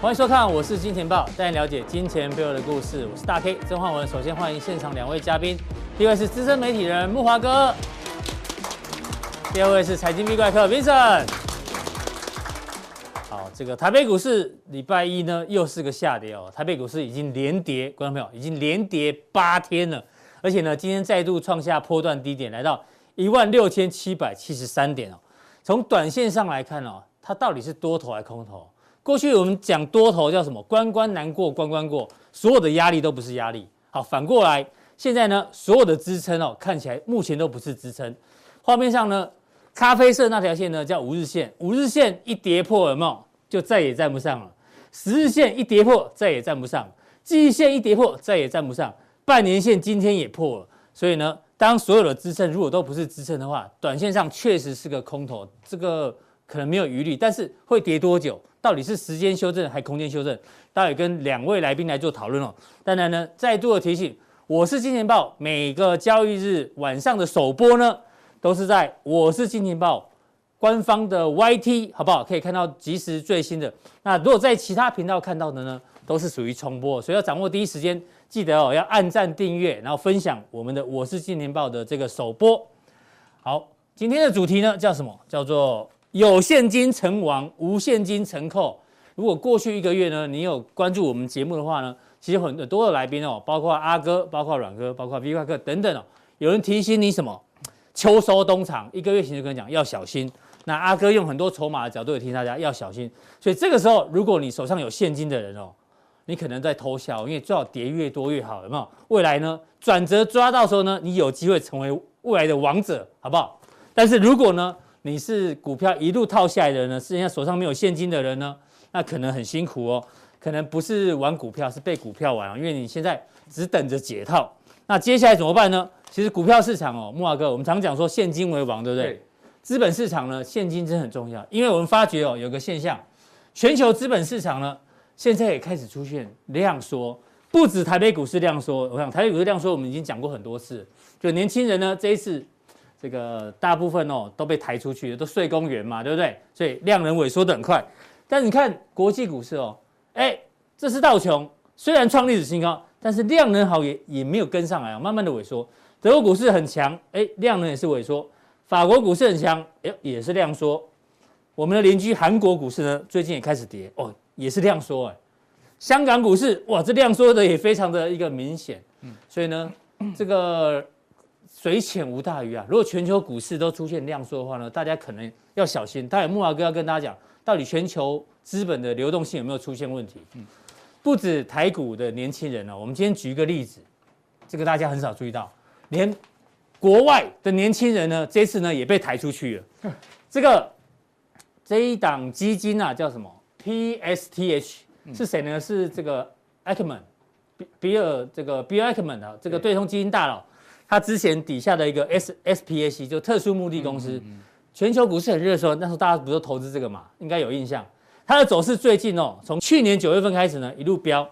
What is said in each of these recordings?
欢迎收看，我是金钱豹，带你了解金钱背后的故事。我是大 K 曾焕文。首先欢迎现场两位嘉宾，第一位是资深媒体人木华哥，第二位是财经 V 怪客 Vincent。好，这个台北股市礼拜一呢又是个下跌哦，台北股市已经连跌，观众朋友已经连跌八天了，而且呢今天再度创下波段低点，来到一万六千七百七十三点哦。从短线上来看哦，它到底是多头还是空头？过去我们讲多头叫什么？关关难过关关过，所有的压力都不是压力。好，反过来，现在呢，所有的支撑哦，看起来目前都不是支撑。画面上呢，咖啡色那条线呢叫五日线，五日线一跌破了嘛，就再也站不上了。十日线一跌破，再也站不上。季线一跌破，再也站不上。半年线今天也破了。所以呢，当所有的支撑如果都不是支撑的话，短线上确实是个空头，这个可能没有余力。但是会跌多久？到底是时间修正还是空间修正？待会跟两位来宾来做讨论哦。当然呢，再度的提醒，我是金钱爆，每个交易日晚上的首播呢，都是在我是金钱爆官方的 YT，好不好？可以看到即时最新的。那如果在其他频道看到的呢，都是属于重播，所以要掌握第一时间，记得哦，要按赞订阅，然后分享我们的我是金钱爆的这个首播。好，今天的主题呢叫什么？叫做。有现金成王，无现金成寇。如果过去一个月呢，你有关注我们节目的话呢，其实很多的来宾哦，包括阿哥，包括阮哥，包括 V 怪客等等哦，有人提醒你什么？秋收冬藏，一个月前就跟你讲要小心。那阿哥用很多筹码的角度也提醒大家要小心。所以这个时候，如果你手上有现金的人哦，你可能在偷笑，因为最好跌越多越好，有没有？未来呢，转折抓到时候呢，你有机会成为未来的王者，好不好？但是如果呢？你是股票一路套下来的人呢？是人家手上没有现金的人呢？那可能很辛苦哦，可能不是玩股票，是被股票玩，因为你现在只等着解套。那接下来怎么办呢？其实股票市场哦，木华哥，我们常讲说现金为王，对不对？对。资本市场呢，现金真的很重要，因为我们发觉哦，有个现象，全球资本市场呢，现在也开始出现量缩，不止台北股市量缩。我想台北股市量缩，我们已经讲过很多次，就年轻人呢，这一次。这个大部分哦都被抬出去，都睡公园嘛，对不对？所以量能萎缩得很快。但你看国际股市哦，哎，这是道琼，虽然创历史新高，但是量能好也也没有跟上来啊，慢慢的萎缩。德国股市很强，哎，量能也是萎缩。法国股市很强，哎，也是量缩。我们的邻居韩国股市呢，最近也开始跌哦，也是量缩哎。香港股市哇，这量缩的也非常的一个明显。嗯，所以呢，这个。水浅无大鱼啊！如果全球股市都出现量缩的话呢，大家可能要小心。待会木华哥要跟大家讲，到底全球资本的流动性有没有出现问题？嗯，不止台股的年轻人哦，我们今天举一个例子，这个大家很少注意到，连国外的年轻人呢，这次呢也被抬出去了。这个这一档基金啊，叫什么？PSTH 是谁呢？是这个 Ackman，比比尔这个 Bill Ackman 啊，这个对冲基金大佬。他之前底下的一个 S S P A C 就特殊目的公司，全球股市很热的时候，那时候大家不是投资这个嘛，应该有印象。它的走势最近哦，从去年九月份开始呢，一路飙，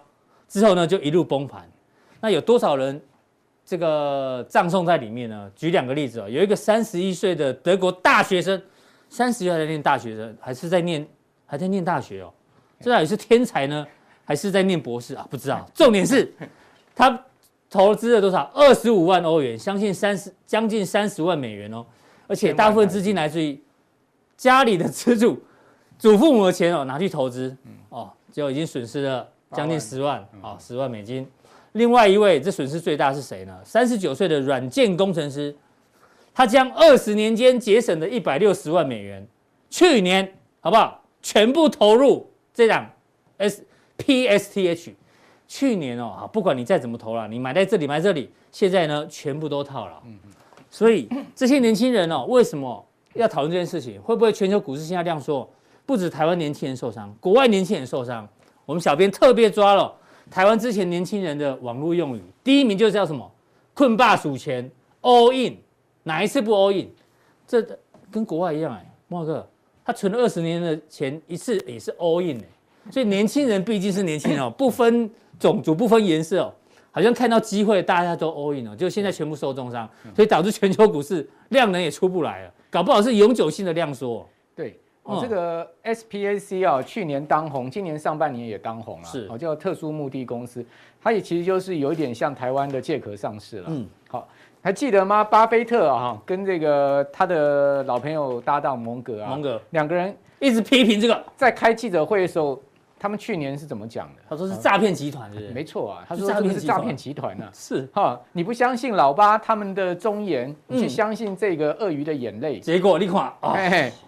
之后呢就一路崩盘。那有多少人这个葬送在里面呢？举两个例子哦，有一个三十一岁的德国大学生，三十岁还在念大学生，还是在念还在念大学哦，这到底是天才呢，还是在念博士啊？不知道。重点是他。投资了多少？二十五万欧元，相信三十将近三十万美元哦，而且大部分资金来自于家里的资助，祖父母的钱哦拿去投资，哦就已经损失了将近十万哦，十万美金。另外一位这损失最大是谁呢？三十九岁的软件工程师，他将二十年间节省的一百六十万美元，去年好不好？全部投入这档 S P S T H。去年哦，不管你再怎么投了，你买在这里买这里，现在呢全部都套了。所以这些年轻人哦，为什么要讨论这件事情？会不会全球股市现在量缩？不止台湾年轻人受伤，国外年轻人受伤。我们小编特别抓了台湾之前年轻人的网络用语，第一名就是叫什么？困霸数钱，all in，哪一次不 all in？这跟国外一样哎，莫哥他存了二十年的钱，一次也是 all in 哎。所以年轻人毕竟是年轻人哦，不分。种族不分颜色哦，好像看到机会，大家都 all in 哦，就现在全部受重伤，所以导致全球股市量能也出不来了，搞不好是永久性的量缩。对，哦，这个 SPAC 啊，去年当红，今年上半年也当红了，是哦，叫特殊目的公司，它也其实就是有一点像台湾的借壳上市了。嗯，好，还记得吗？巴菲特啊，跟这个他的老朋友搭档蒙格啊，蒙格两个人一直批评这个，在开记者会的时候。他们去年是怎么讲的？他说是诈骗集团，是？没错啊，他说这是诈骗集团呢。是哈，你不相信老八他们的忠言，你去相信这个鳄鱼的眼泪，结果你看，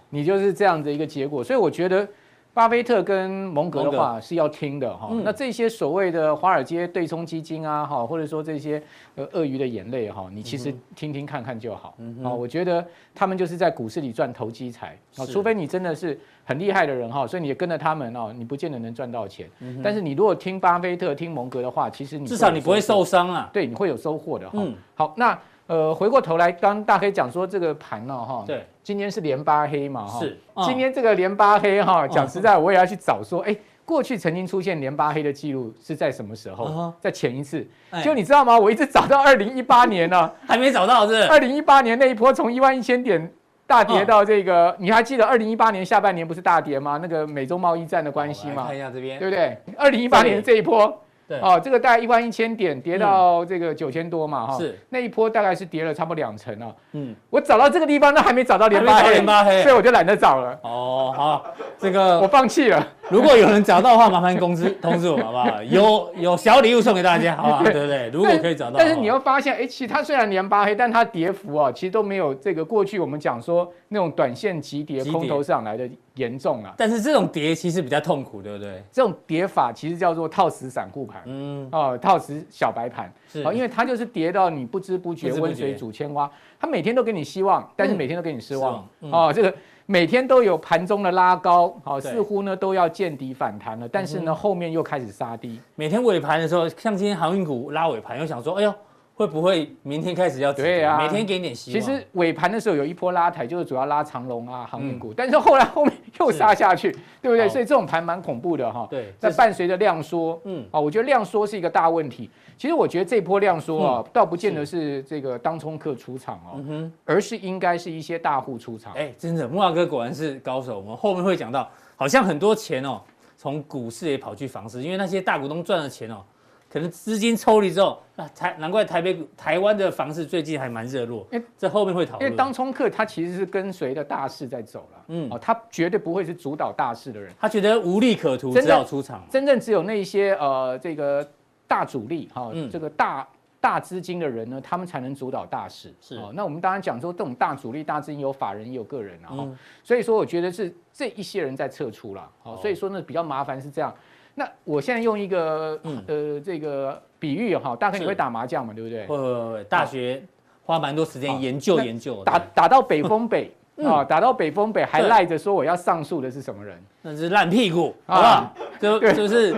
你就是这样的一个结果。所以我觉得。巴菲特跟蒙格的话是要听的哈，那这些所谓的华尔街对冲基金啊哈，或者说这些呃鳄鱼的眼泪哈，你其实听听看看就好啊。我觉得他们就是在股市里赚投机财啊，除非你真的是很厉害的人哈，所以你也跟着他们哦，你不见得能赚到钱。但是你如果听巴菲特、听蒙格的话，其实你至少你不会受伤啊，对，你会有收获的哈。好，那。呃，回过头来，刚刚大黑讲说这个盘呢，哈，对，今天是连八黑嘛，哈，是，今天这个连八黑哈，讲实在，我也要去找说，哎，过去曾经出现连八黑的记录是在什么时候？在前一次，就你知道吗？我一直找到二零一八年呢，还没找到，是？二零一八年那一波从一万一千点大跌到这个，你还记得二零一八年下半年不是大跌吗？那个美洲贸易战的关系吗？看一下这边，对不对？二零一八年这一波。对哦，这个大概一万一千点跌到这个九千多嘛，哈，是那一波大概是跌了差不多两成啊。嗯，我找到这个地方，那还没找到连八黑，所以我就懒得找了。哦，好，这个我放弃了。如果有人找到的话，麻烦公知 通知我，好不好？有有小礼物送给大家，好不好？对不对？如果可以找到，但是你会发现，哎，其实它虽然连八黑，但它跌幅啊，其实都没有这个过去我们讲说那种短线急跌空头上来的。严重啊！但是这种跌其实比较痛苦，对不对？这种跌法其实叫做套死散户盘，嗯，哦，套死小白盘，是，因为它就是跌到你不知不觉温水煮青蛙，它每天都给你希望，但是每天都给你失望，哦，这个每天都有盘中的拉高，好，似乎呢都要见底反弹了，但是呢后面又开始杀低，每天尾盘的时候，像今天航运股拉尾盘，又想说，哎呦。会不会明天开始要对啊？每天给点希望。其实尾盘的时候有一波拉抬，就是主要拉长龙啊、航运股，但是后来后面又杀下去，对不对？所以这种盘蛮恐怖的哈。对，在伴随着量缩，嗯，啊，我觉得量缩是一个大问题。其实我觉得这波量缩啊，倒不见得是这个当冲客出场哦，而是应该是一些大户出场。哎，真的，木华哥果然是高手。我们后面会讲到，好像很多钱哦，从股市也跑去房市，因为那些大股东赚了钱哦。可能资金抽离之后，那台难怪台北台湾的房市最近还蛮热络。哎，这后面会讨论。因为当冲客他其实是跟随着大势在走了，嗯，哦，他绝对不会是主导大势的人。他觉得无利可图，只好出场。真正只有那一些呃这个大主力哈，哦嗯、这个大大资金的人呢，他们才能主导大势。是、哦。那我们当然讲说，这种大主力、大资金有法人也有个人啊，嗯、所以说我觉得是这一些人在撤出了。好、哦，所以说呢比较麻烦是这样。那我现在用一个呃这个比喻哈，大概你会打麻将嘛，对不对？会会会，大学花蛮多时间研究研究。打打到北风北啊，打到北风北还赖着说我要上诉的是什么人？那是烂屁股，好不好？就就是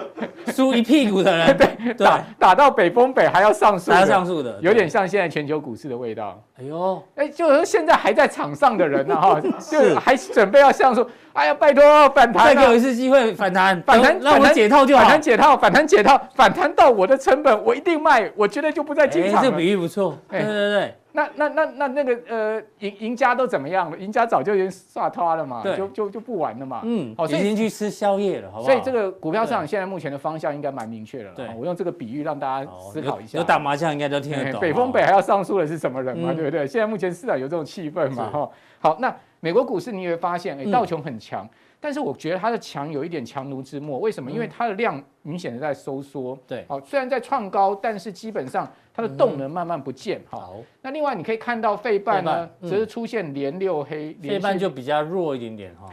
输一屁股的人。对，打打到北风北还要上诉，还要上诉的，有点像现在全球股市的味道。哎呦，哎，就是说现在还在场上的人呢，哈，就还准备要上诉。哎呀，拜托反弹，再给我一次机会反弹，反弹让我解套就好，反弹解套，反弹解套，反弹到我的成本，我一定卖，我绝对就不再进场了。这个比喻不错，对对对。那那那那那个呃赢赢家都怎么样了？赢家早就已经刷脱了嘛，就就就不玩了嘛。嗯，好，已经去吃宵夜了，好不好？所以这个股票市场现在目前的方向应该蛮明确了。对，我用这个比喻让大家思考一下。有打麻将应该都听得懂。北风北还要上诉的是什么人嘛？对不对？现在目前市场有这种气氛嘛？哈。好，那美国股市你也会发现，哎，道琼很强。但是我觉得它的强有一点强弩之末，为什么？因为它的量明显的在收缩。对，好，虽然在创高，但是基本上它的动能慢慢不见。好，那另外你可以看到费半呢，则是出现连六黑，费半就比较弱一点点哈。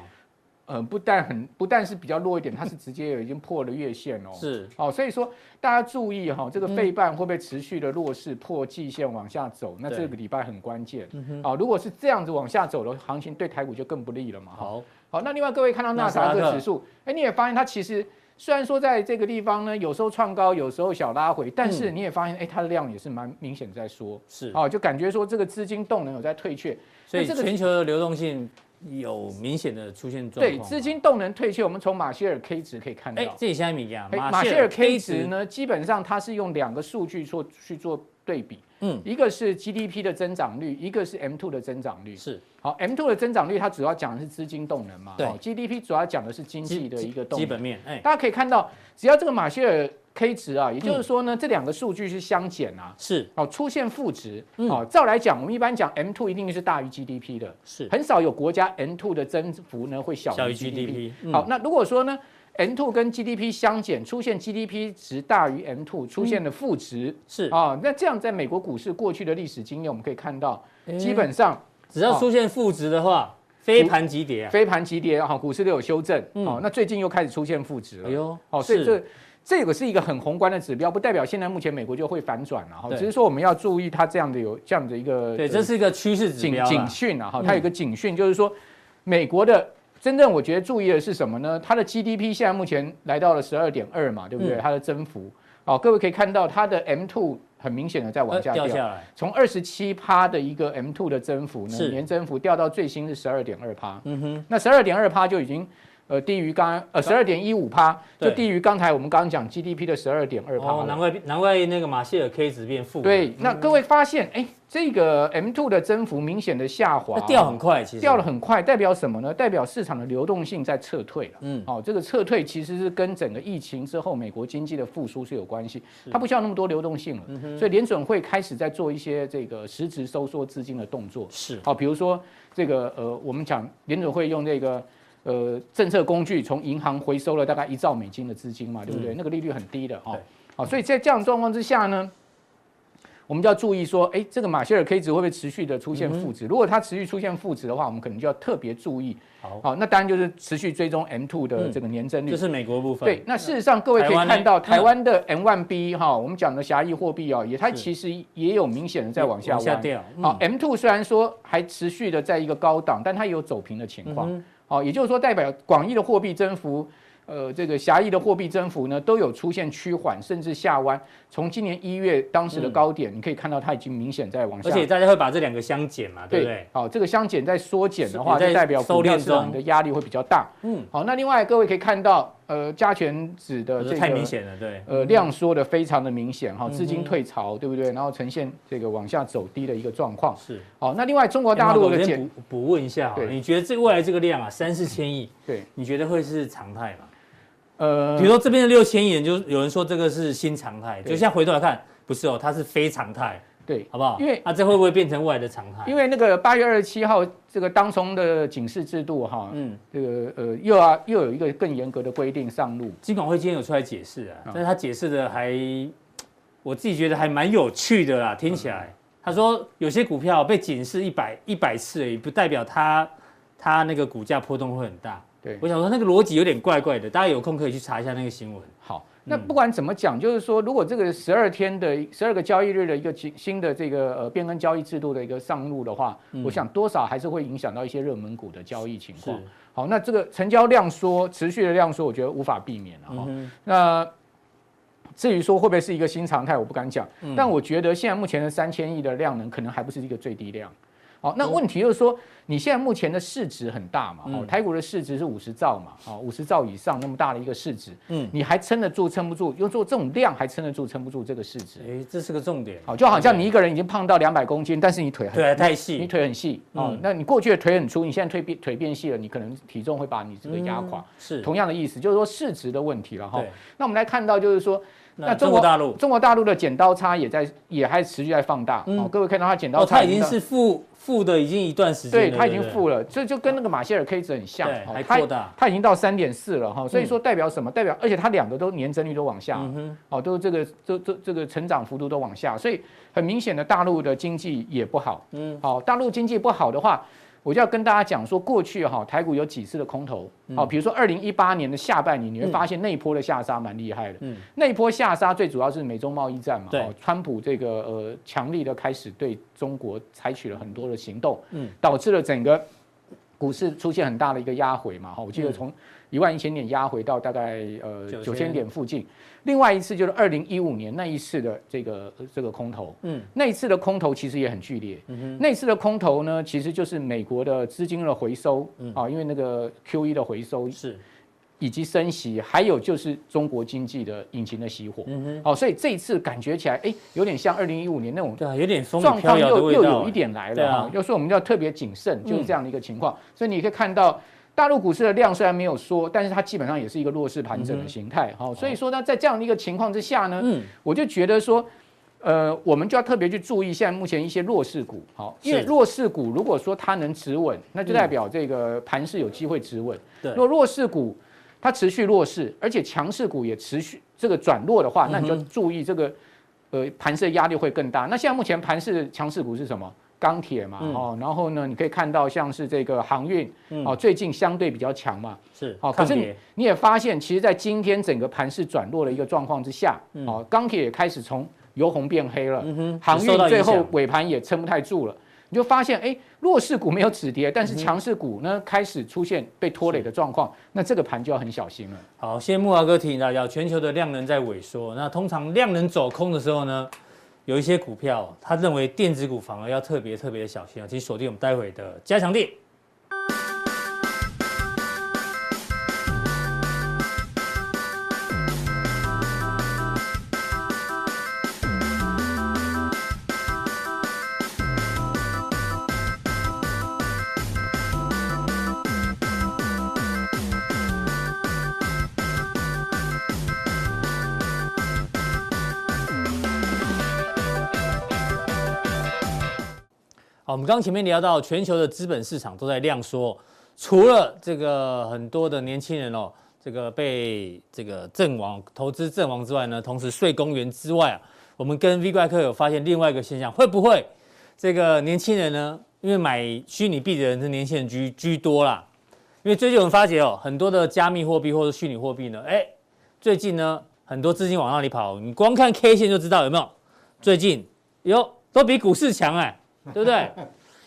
嗯，不但很不但是比较弱一点，它是直接已经破了月线哦。是，哦，所以说大家注意哈，这个费半会不会持续的弱势破季线往下走？那这个礼拜很关键。好，如果是这样子往下走的行情，对台股就更不利了嘛。好。好，那另外各位看到纳斯达克指数，哎，你也发现它其实虽然说在这个地方呢，有时候创高，有时候小拉回，但是你也发现，哎，它的量也是蛮明显在缩，是，哦，就感觉说这个资金动能有在退却，所以全球的流动性有明显的出现状况。对，资金动能退却，我们从马歇尔 K 值可以看到，哎，这里下面一样，马歇尔 K 值呢，基本上它是用两个数据做去做对比。嗯，一个是 GDP 的增长率，一个是 M two 的增长率。是，好，M two 的增长率它主要讲的是资金动能嘛，对，GDP 主要讲的是经济的一个动能。基本面，哎，大家可以看到，只要这个马歇尔 K 值啊，也就是说呢，嗯、这两个数据是相减啊，是，哦，出现负值，哦、嗯，照来讲，我们一般讲 M two 一定是大于 GDP 的，是，很少有国家 M two 的增幅呢会小于 GDP。好，那如果说呢？M2 跟 GDP 相减，出现 GDP 值大于 M2，出现了负值，嗯、是。啊，那这样在美国股市过去的历史经验，我们可以看到，基本上只要出现负值的话，飞盘急跌啊，飞盘急跌啊，股市都有修正，哦、嗯，那最近又开始出现负值了，哎呦，哦，所以这这个是一个很宏观的指标，不代表现在目前美国就会反转了哈，只是说我们要注意它这样的有这样的一个，对，这是一个趋势指标，警讯啊，哈，它有一个警讯，就是说美国的。真正我觉得注意的是什么呢？它的 GDP 现在目前来到了十二点二嘛，对不对？它的增幅，哦，各位可以看到它的 M two 很明显的在往下掉，从二十七趴的一个 M two 的增幅呢，年增幅掉到最新是十二点二趴。嗯哼，那十二点二趴就已经。呃，低于刚呃十二点一五趴，就低于刚才我们刚刚讲 GDP 的十二点二趴。哦，难怪难怪那个马歇尔 K 值变负。对，那各位发现，哎，这个 M two 的增幅明显的下滑，掉很快，其实掉了很快，代表什么呢？代表市场的流动性在撤退了。嗯，哦，这个撤退其实是跟整个疫情之后美国经济的复苏是有关系，它不需要那么多流动性了。嗯哼，所以联准会开始在做一些这个实质收缩资金的动作。是，好，比如说这个呃，我们讲联准会用这个。呃，政策工具从银行回收了大概一兆美金的资金嘛，对不对？嗯、那个利率很低的哈。好，所以在这样状况之下呢，我们就要注意说，哎，这个马歇尔 K 值会不会持续的出现负值？嗯、如果它持续出现负值的话，我们可能就要特别注意。好，好，那当然就是持续追踪 M two 的这个年增率。这、是美国部分。对，那事实上各位可以看到，台湾的 M1B 哈，我们讲的狭义货币啊，也它其实也有明显的在往下往下掉。好、，M two 虽然说还持续的在一个高档，但它也有走平的情况。嗯哦，也就是说，代表广义的货币增幅，呃，这个狭义的货币增幅呢，都有出现趋缓，甚至下弯。从今年一月当时的高点，嗯、你可以看到它已经明显在往下。而且大家会把这两个相减嘛，对不对？好、哦，这个相减在缩减的话，就代表股票市场的压力会比较大。嗯，好，那另外各位可以看到。呃，加权指的这个太明显了，对，呃，量缩的非常的明显哈，资金退潮，对不对？然后呈现这个往下走低的一个状况。是，好，那另外中国大陆的减，补补问一下，对，你觉得这个未来这个量啊，三四千亿，对，你觉得会是常态吗？呃，比如说这边的六千亿，就有人说这个是新常态，就现在回头来看，不是哦，它是非常态。对，好不好？因为啊，这会不会变成未来的常态？因为那个八月二十七号这个当冲的警示制度哈，嗯，这个呃又要又有一个更严格的规定上路。金管会今天有出来解释啊，但是他解释的还，我自己觉得还蛮有趣的啦，听起来。他说有些股票被警示一百一百次而已，不代表它它那个股价波动会很大。对，我想说那个逻辑有点怪怪的，大家有空可以去查一下那个新闻。好。那不管怎么讲，就是说，如果这个十二天的十二个交易日的一个新新的这个呃变更交易制度的一个上路的话，我想多少还是会影响到一些热门股的交易情况。好，那这个成交量缩，持续的量缩，我觉得无法避免了哈。那至于说会不会是一个新常态，我不敢讲。但我觉得现在目前的三千亿的量能，可能还不是一个最低量。好，那问题就是说，你现在目前的市值很大嘛？哦，台股的市值是五十兆嘛？哦，五十兆以上那么大的一个市值，嗯，你还撑得住撑不住？用做这种量还撑得住撑不住这个市值？哎，这是个重点。好，就好像你一个人已经胖到两百公斤，但是你腿很腿太细，你腿很细哦，那你过去的腿很粗，你现在腿变腿变细了，你可能体重会把你这个压垮。是同样的意思，就是说市值的问题了哈。那我们来看到就是说。那中国大陆，中国大陆的剪刀差也在，也还持续在放大。哦，各位看到它剪刀差，它已经是负负的，已经一段时间。对，它已经负了，这就跟那个马歇尔 K 值很像。对，还扩大。它已经到三点四了哈，所以说代表什么？代表而且它两个都年增率都往下，哦，都这个这这这个成长幅度都往下，所以很明显的大陆的经济也不好。嗯，好，大陆经济不好的话。我就要跟大家讲说，过去哈台股有几次的空头，好，比如说二零一八年的下半年，你会发现那一波的下杀蛮厉害的。嗯，那一波下杀最主要是美中贸易战嘛，对，川普这个呃强力的开始对中国采取了很多的行动，嗯，导致了整个股市出现很大的一个压回嘛，哈，我记得从一万一千点压回到大概呃九千。点附近。另外一次就是二零一五年那一次的这个这个空头，嗯，那一次的空头其实也很剧烈，嗯哼，那一次的空头呢，其实就是美国的资金的回收，嗯，啊，因为那个 QE 的回收是，以及升息，还有就是中国经济的引擎的熄火。嗯哼，好，所以这一次感觉起来，哎，有点像二零一五年那种，对啊，有点风雨飘摇的味道，又又有一点来了哈。就说我们要特别谨慎，就是这样的一个情况。所以你可以看到，大陆股市的量虽然没有缩，但是它基本上也是一个弱势盘整的形态。好，所以说呢，在这样的一个情况之下呢，嗯，我就觉得说。呃，我们就要特别去注意现在目前一些弱势股，好，因为弱势股如果说它能止稳，那就代表这个盘势有机会止稳。对，如果弱势股它持续弱势，而且强势股也持续这个转弱的话，那你就注意这个呃盘势的压力会更大。那现在目前盘势的强势股是什么？钢铁嘛，哦，然后呢，你可以看到像是这个航运，哦，最近相对比较强嘛，是，哦，可是你你也发现，其实在今天整个盘势转弱的一个状况之下，哦，钢铁也开始从由红变黑了，航运最后尾盘也撑不太住了，你就发现，哎，弱势股没有止跌，但是强势股呢开始出现被拖累的状况，那这个盘就要很小心了。好，谢谢木华哥提醒大家，全球的量能在萎缩，那通常量能走空的时候呢，有一些股票他认为电子股反而要特别特别的小心啊，请锁定我们待会的加强我们刚前面聊到，全球的资本市场都在量缩，除了这个很多的年轻人哦，这个被这个阵亡投资阵亡之外呢，同时睡公园之外啊，我们跟 V 怪客有发现另外一个现象，会不会这个年轻人呢，因为买虚拟币的人是年轻人居居多啦，因为最近我们发觉哦，很多的加密货币或者虚拟货币呢，哎，最近呢很多资金往那里跑，你光看 K 线就知道有没有，最近哟都比股市强哎。对不对？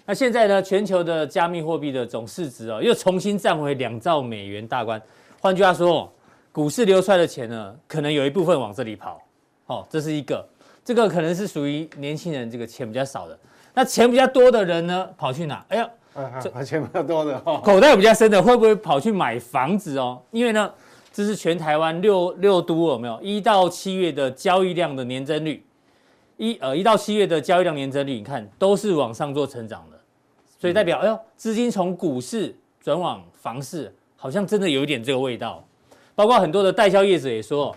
那现在呢？全球的加密货币的总市值哦，又重新站回两兆美元大关。换句话说，股市流出来的钱呢，可能有一部分往这里跑。哦，这是一个，这个可能是属于年轻人这个钱比较少的。那钱比较多的人呢，跑去哪？哎呀，这钱比较多的，口袋比较深的，会不会跑去买房子哦？因为呢，这是全台湾六六都有没有一到七月的交易量的年增率。一呃一到七月的交易量年增率，你看都是往上做成长的，所以代表哎呦，资金从股市转往房市，好像真的有一点这个味道。包括很多的代销业者也说，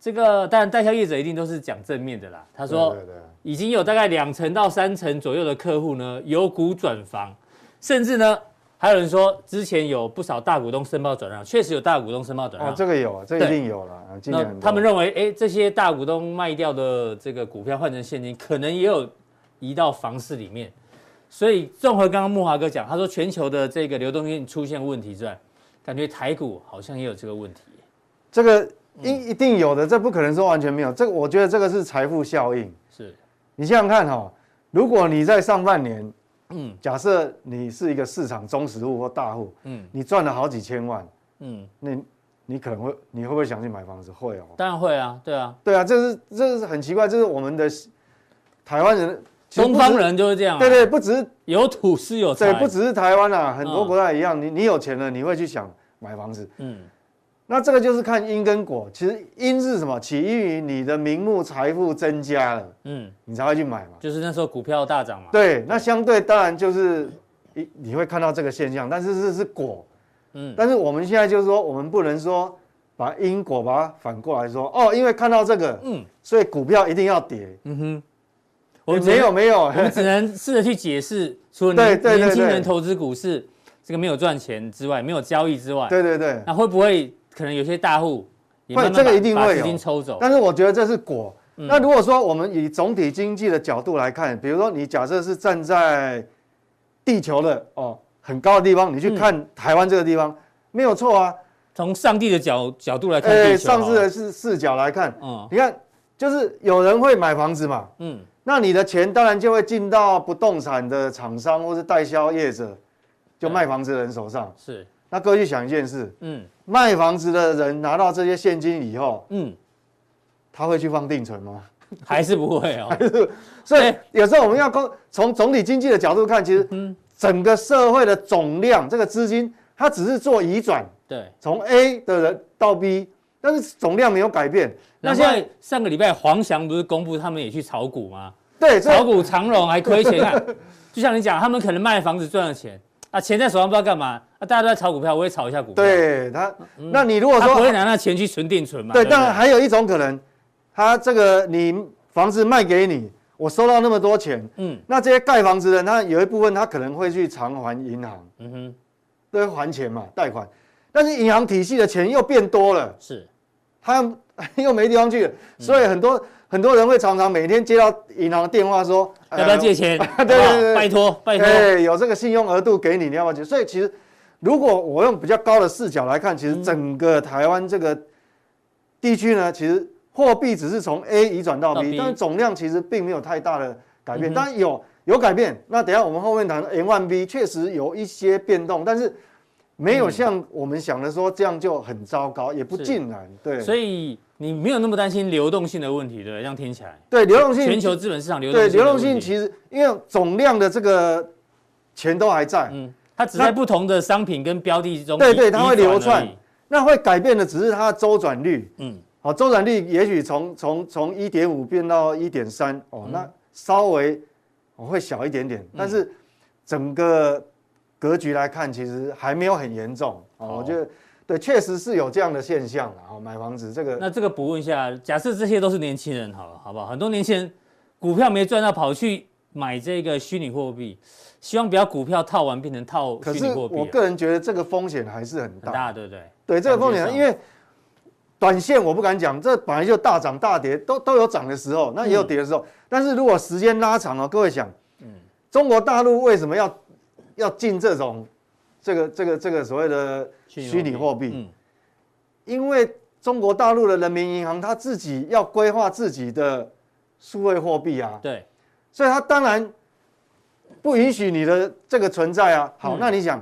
这个当然代销业者一定都是讲正面的啦。他说，已经有大概两成到三成左右的客户呢，由股转房，甚至呢。还有人说，之前有不少大股东申报转让，确实有大股东申报转让。哦，这个有啊，这一定有了。那他们认为，哎，这些大股东卖掉的这个股票换成现金，可能也有移到房市里面。所以，综合刚刚木华哥讲，他说全球的这个流动性出现问题之外，感觉台股好像也有这个问题。这个一一定有的，这不可能说完全没有。这个我觉得这个是财富效应。是，你想想看哈，如果你在上半年。嗯，假设你是一个市场中实户或大户，嗯，你赚了好几千万，嗯，那你可能会，你会不会想去买房子？会哦，当然会啊，对啊，对啊，这是这是很奇怪，这是我们的台湾人，东方人就是这样，啊，对对，不只是有土是有财，对，不只是台湾啊，很多国家一样，你你有钱了，你会去想买房子，嗯。那这个就是看因跟果，其实因是什么？起因于你的名目财富增加了，嗯，你才会去买嘛。就是那时候股票大涨嘛。对，那相对当然就是你你会看到这个现象，但是这是果，嗯。但是我们现在就是说，我们不能说把因果把它反过来说，哦，因为看到这个，嗯，所以股票一定要跌，嗯哼。我们没有没有，我们只能试着去解释，除了年年轻人投资股市这个没有赚钱之外，没有交易之外，对对对，那会不会？可能有些大户会这个一定会有。但是我觉得这是果。嗯、那如果说我们以总体经济的角度来看，比如说你假设是站在地球的哦很高的地方，你去看台湾这个地方、嗯、没有错啊。从上帝的角角度来看，哎，上帝的视视角来看，嗯，你看就是有人会买房子嘛，嗯，那你的钱当然就会进到不动产的厂商或是代销业者，就卖房子的人手上，是。那各位去想一件事，嗯，卖房子的人拿到这些现金以后，嗯，他会去放定存吗？还是不会哦？还是，所以有时候我们要从总体经济的角度看，其实整个社会的总量，这个资金它只是做移转，对，从 A 的人到 B，但是总量没有改变。那现在上个礼拜黄翔不是公布他们也去炒股吗？对，炒股长荣还亏钱看，就像你讲，他们可能卖房子赚了钱啊，钱在手上不知道干嘛啊，大家都在炒股票，我也炒一下股票。对他，嗯、那你如果说他不会拿那钱去存定存嘛？对，当然还有一种可能，他这个你房子卖给你，我收到那么多钱，嗯，那这些盖房子的人，他有一部分他可能会去偿还银行，嗯哼，都会还钱嘛，贷款，但是银行体系的钱又变多了，是，他 又没地方去了，所以很多。嗯很多人会常常每天接到银行的电话说，要不要借钱？对对对，拜托拜托。对，有这个信用额度给你，你要不要借？所以其实，如果我用比较高的视角来看，其实整个台湾这个地区呢，其实货币只是从 A 移转到 B，但是总量其实并没有太大的改变。当然有有改变，那等下我们后面谈 M1B 确实有一些变动，但是没有像我们想的说这样就很糟糕，也不尽然。对，所以。你没有那么担心流动性的问题，对不对？这样听起来，对流动性，全球资本市场流动性，对流动性其实因为总量的这个钱都还在，嗯，它只在不同的商品跟标的中，对对，它会流窜，那会改变的只是它的周转率，嗯，好，周转率也许从从从一点五变到一点三，哦，那稍微会小一点点，但是整个格局来看，其实还没有很严重，哦，我觉得。对，确实是有这样的现象啊！买房子这个，那这个补问一下，假设这些都是年轻人，好了，好不好？很多年轻人股票没赚到，跑去买这个虚拟货币，希望不要股票套完变成套虚拟货币。可是我个人觉得这个风险还是很大，很大，对不对？对，这个风险，因为短线我不敢讲，这本来就大涨大跌，都都有涨的时候，那也有跌的时候。嗯、但是如果时间拉长了，各位想，嗯，中国大陆为什么要要进这种这个这个这个所谓的？虚拟货币，嗯，因为中国大陆的人民银行他自己要规划自己的数位货币啊，对，所以他当然不允许你的这个存在啊。好，那你想，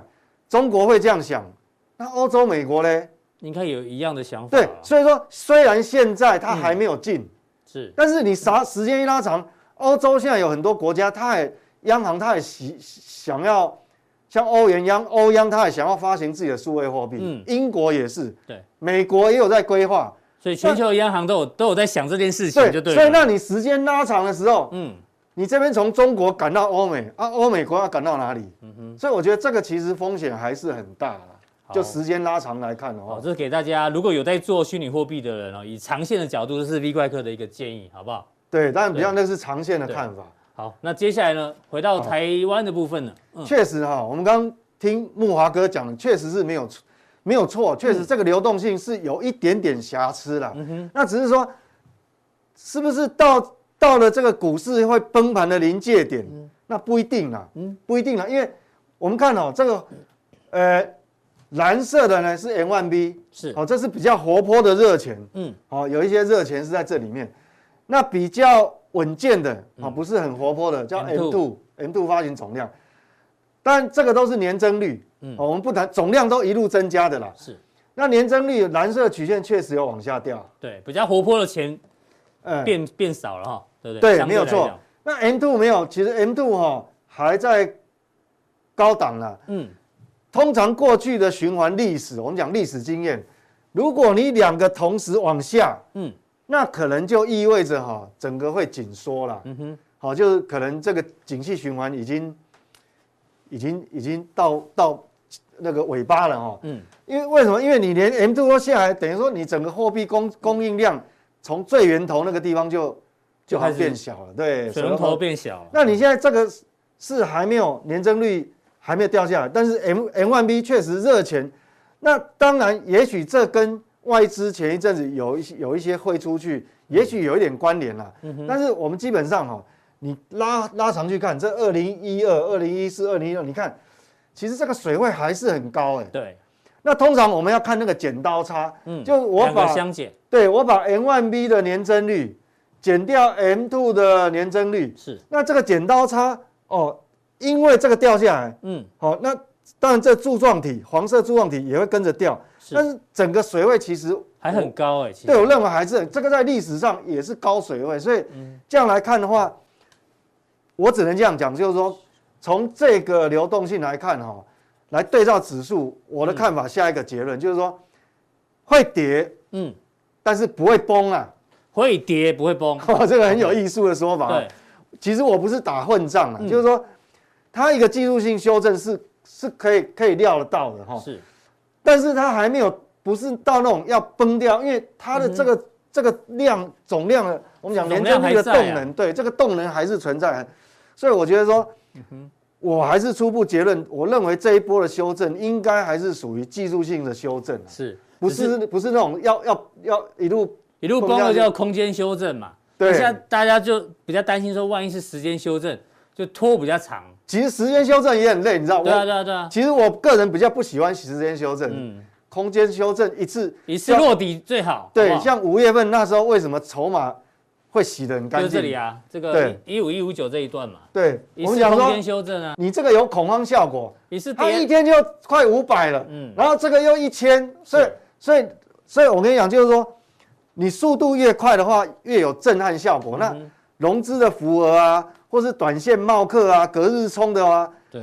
中国会这样想，那欧洲、美国呢？应该有一样的想法。对，所以说虽然现在他还没有进，是，但是你啥时间一拉长，欧洲现在有很多国家，他也央行他也喜想要。像欧元央、欧央，他也想要发行自己的数位货币。嗯，英国也是，对，美国也有在规划，所以全球央行都有都有在想这件事情，就对。所以，那你时间拉长的时候，嗯，你这边从中国赶到欧美啊，欧美国要赶到哪里？嗯哼。所以我觉得这个其实风险还是很大的，就时间拉长来看的话。好，这是给大家如果有在做虚拟货币的人哦，以长线的角度，这是 V 怪客的一个建议，好不好？对，当然比较那是长线的看法。好，那接下来呢，回到台湾的部分呢？确实哈，我们刚。听木华哥讲的，确实是没有错，没有错，确实这个流动性是有一点点瑕疵了。嗯哼，那只是说，是不是到到了这个股市会崩盘的临界点？嗯、那不一定啦，嗯，不一定啦，因为我们看哦，这个，呃，蓝色的呢是 M1B，是，哦，这是比较活泼的热钱，嗯，哦，有一些热钱是在这里面。那比较稳健的，啊，不是很活泼的，叫 M2，M2 发行总量。但这个都是年增率，嗯，我们不谈总量，都一路增加的啦。是，那年增率蓝色曲线确实有往下掉。对，比较活泼的钱，呃，变变少了哈，对不对？对，没有错。那 M two 没有，其实 M two 哈还在高档了。嗯，通常过去的循环历史，我们讲历史经验，如果你两个同时往下，嗯，那可能就意味着哈整个会紧缩了。嗯哼，好，就是可能这个景气循环已经。已经已经到到那个尾巴了哈，嗯，因为为什么？因为你连 M two 都下来，等于说你整个货币供供应量从最源头那个地方就就还变小了，对，水龙头变小了。那你现在这个是还没有年增率还没有掉下来，但是 M M1B 确实热钱，那当然也许这跟外资前一阵子有一些有一些汇出去，也许有一点关联啦，嗯哼，但是我们基本上哈。你拉拉长去看，这二零一二、二零一四、二零一六，你看，其实这个水位还是很高哎。对。那通常我们要看那个剪刀差，嗯，就我把相减，对我把 M1B 的年增率减掉 M two 的年增率，是。那这个剪刀差哦，因为这个掉下来，嗯，好，那当然这柱状体黄色柱状体也会跟着掉，是。但是整个水位其实还很高哎。对，我认为还是这个在历史上也是高水位，所以这样来看的话。我只能这样讲，就是说，从这个流动性来看，哈，来对照指数，我的看法下一个结论、嗯、就是说会跌，嗯，但是不会崩啊，会跌不会崩，哦，这个很有艺术的说法。对，其实我不是打混账啊，嗯、就是说它一个技术性修正是是可以可以料得到的哈，是，但是它还没有不是到那种要崩掉，因为它的这个、嗯、这个量总量，我们讲年增率的动能，对，这个动能还是存在，所以我觉得说。嗯哼我还是初步结论，我认为这一波的修正应该还是属于技术性的修正，是不是不是那种要要要一路一路崩了叫空间修正嘛？对，现在大家就比较担心说，万一是时间修正，就拖比较长。其实时间修正也很累，你知道吗？对啊对啊对啊。其实我个人比较不喜欢时间修正，嗯，空间修正一次一次落底最好。对，像五月份那时候，为什么筹码？会洗得很干净。就这里啊，这个一五一五九这一段嘛。对，我们讲说空间修正啊，你这个有恐慌效果，你是它一天就快五百了，嗯，然后这个又一千，所以所以所以我跟你讲，就是说你速度越快的话，越有震撼效果。那融资的浮额啊，或是短线冒客啊，隔日冲的啊，对，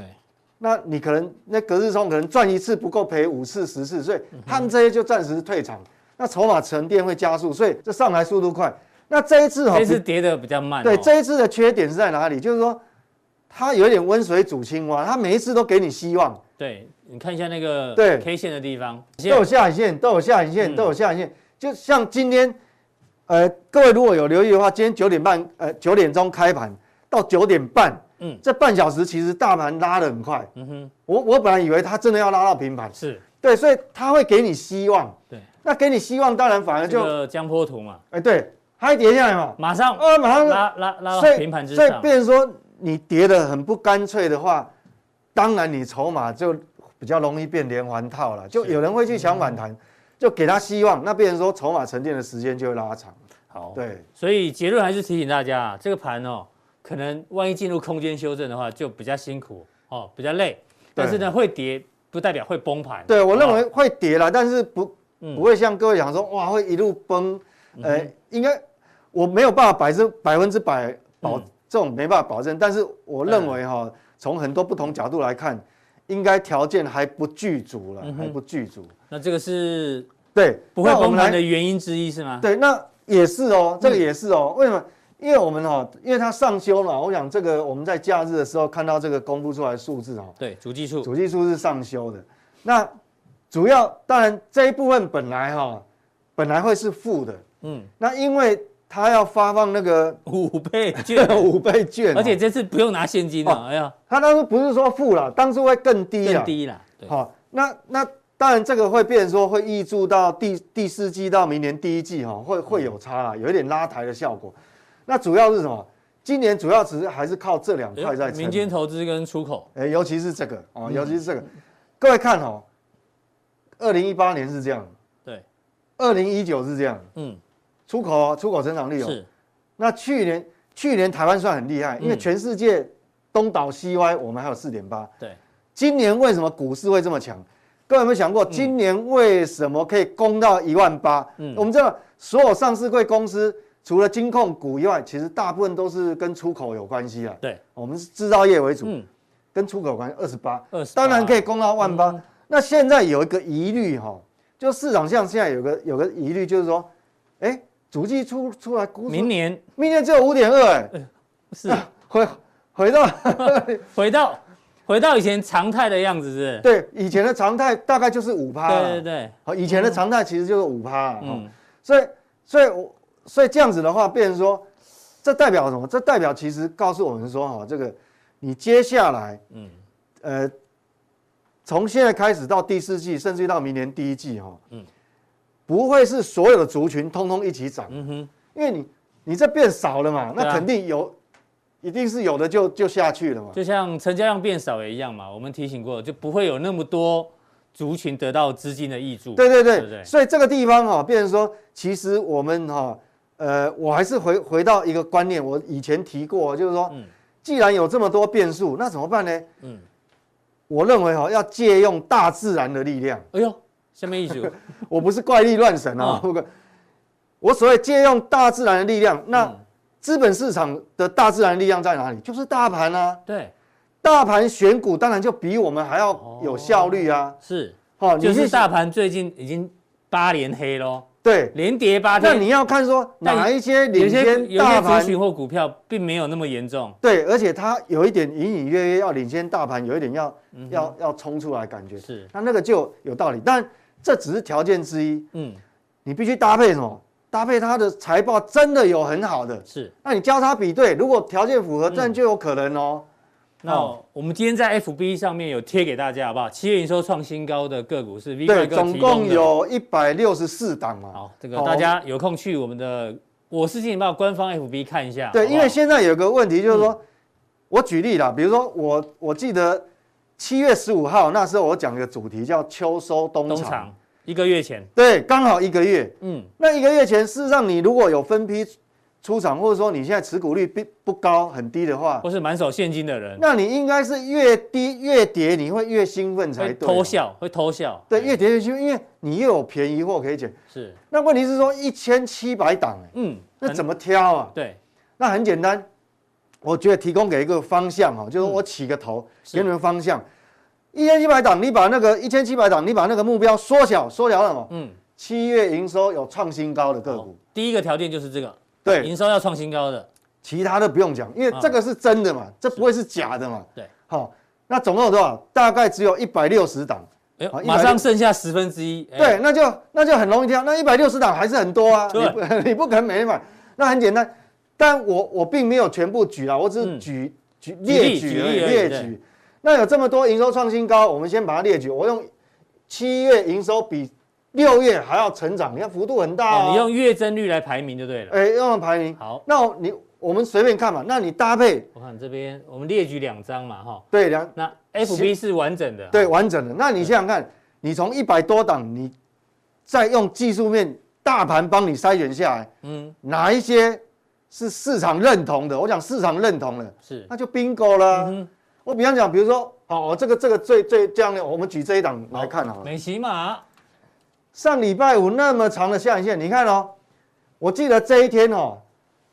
那你可能那隔日冲可能赚一次不够赔五次十次，所以他们这些就暂时退场，那筹码沉淀会加速，所以这上来速度快。那这一次哦，这次跌的比较慢。对，这一次的缺点是在哪里？就是说，它有一点温水煮青蛙，它每一次都给你希望。对，你看一下那个对 K 线的地方，都有下影线，都有下影线，都有下影线。就像今天，呃，各位如果有留意的话，今天九点半，呃，九点钟开盘到九点半，嗯，这半小时其实大盘拉的很快。嗯哼，我我本来以为它真的要拉到平盘，是对，所以它会给你希望。对，那给你希望，当然反而就江波图嘛。哎，对。它跌下来嘛，马上呃，马上拉拉拉到平盘之上。所以，变成说你跌得很不干脆的话，当然你筹码就比较容易变连环套了。就有人会去抢反弹，就给他希望，那变成说筹码沉淀的时间就会拉长。好，对。所以结论还是提醒大家啊，这个盘哦，可能万一进入空间修正的话，就比较辛苦哦，比较累。但是呢，会跌不代表会崩盘。对，我认为会跌了，但是不不会像各位讲说哇会一路崩，呃，应该。我没有办法百分百分之百保，这种没办法保证，但是我认为哈，从很多不同角度来看，应该条件还不具足了，还不具足。那这个是对不会崩盘的原因之一是吗？对，那也是哦，这个也是哦。为什么？因为我们哈，因为它上修了，我想这个我们在假日的时候看到这个公布出来的数字哈，对，主计处，主计处是上修的。那主要当然这一部分本来哈，本来会是负的，嗯，那因为。他要发放那个五倍券，五倍券，而且这次不用拿现金了。哎呀，他当初不是说负了，当初会更低了，更低了。好，那那当然这个会变成说会挹注到第第四季到明年第一季哈，会会有差了，有一点拉抬的效果。那主要是什么？今年主要只是还是靠这两块在民间投资跟出口。哎，尤其是这个哦，尤其是这个，各位看哦，二零一八年是这样，对，二零一九是这样，嗯。出口出口成长率哦，是。那去年去年台湾算很厉害，因为全世界东倒西歪，我们还有四点八。对。今年为什么股市会这么强？各位有没有想过，今年为什么可以攻到一万八？嗯。我们知道所有上市柜公司，除了金控股以外，其实大部分都是跟出口有关系啊。对。我们是制造业为主，嗯，跟出口有关系，二十八，二十，当然可以攻到万八。那现在有一个疑虑哈，就市场上现在有个有个疑虑，就是说，哎。主计出出来估，明年明年只有五点二哎，是回回到 回到回到以前常态的样子是？对，以前的常态大概就是五趴。对对对，好，以前的常态其实就是五趴。嗯，所以所以我所以这样子的话，变成说，这代表什么？这代表其实告诉我们说，哈，这个你接下来，嗯，呃，从现在开始到第四季，甚至于到明年第一季，哈，嗯。不会是所有的族群通通一起涨，嗯哼，因为你你这变少了嘛，那肯定有，一定是有的就就下去了嘛。就像成交量变少也一样嘛，我们提醒过，就不会有那么多族群得到资金的挹注。对对对，对对，所以这个地方哈，变成说，其实我们哈，呃，我还是回回到一个观念，我以前提过，就是说，既然有这么多变数，那怎么办呢？嗯，我认为哈，要借用大自然的力量。哎呦。下面一组，我不是怪力乱神啊，哦、我所谓借用大自然的力量，那资本市场的大自然力量在哪里？就是大盘啊。对，大盘选股当然就比我们还要有效率啊。是，哦，就是大盘最近已经八连黑喽。对，连跌八天。那你要看说哪一些领先大盘族群或股票并没有那么严重。对，而且它有一点隐隐约约要领先大盘，有一点要、嗯、要要冲出来感觉。是，那那个就有道理，但这只是条件之一。嗯，你必须搭配什么？搭配它的财报真的有很好的，是。那你交叉比对，如果条件符合，这样就有可能哦。嗯、那我们今天在 FB 上面有贴给大家，好不好？七月营收创新高的个股是 V 怪哥提供的，总共有一百六十四档嘛。好，这个大家有空去我们的我是金钱爆官方 FB 看一下。对，因为现在有个问题就是说，嗯、我举例啦，比如说我我记得七月十五号那时候我讲个主题叫秋收冬藏。一个月前，对，刚好一个月。嗯，那一个月前，事实上你如果有分批出场，或者说你现在持股率并不高很低的话，或是满手现金的人，那你应该是越低越跌，你会越兴奋才对。偷笑，会偷笑。对，越跌越兴奋，因为你又有便宜货可以捡。是。那问题是说一千七百档，嗯，那怎么挑啊？对，那很简单，我觉得提供给一个方向哈，就是我起个头，给你们方向。一千七百档，你把那个一千七百档，你把那个目标缩小，缩小了嘛？嗯，七月营收有创新高的个股，第一个条件就是这个，对，营收要创新高的，其他的不用讲，因为这个是真的嘛，这不会是假的嘛。对，好，那总共有多少？大概只有一百六十档，哎，马上剩下十分之一，对，那就那就很容易挑，那一百六十档还是很多啊，你不 你不可能每天买，那很简单，但我我并没有全部举啊，我只是举举列举而已，列举。那有这么多营收创新高，我们先把它列举。我用七月营收比六月还要成长，你看幅度很大哦。你用月增率来排名就对了。哎，用排名。好，那你我们随便看嘛。那你搭配，我看这边我们列举两张嘛，哈。对，两。那 FB 是完整的。对，完整的。那你想想看，你从一百多档，你再用技术面大盘帮你筛选下来，嗯，哪一些是市场认同的？我讲市场认同的，是，那就 bingo 了。我比方讲，比如说，哦，这个这个最最这样的，我们举这一档来看好了。美琪马上礼拜五那么长的下影线，你看哦，我记得这一天哦，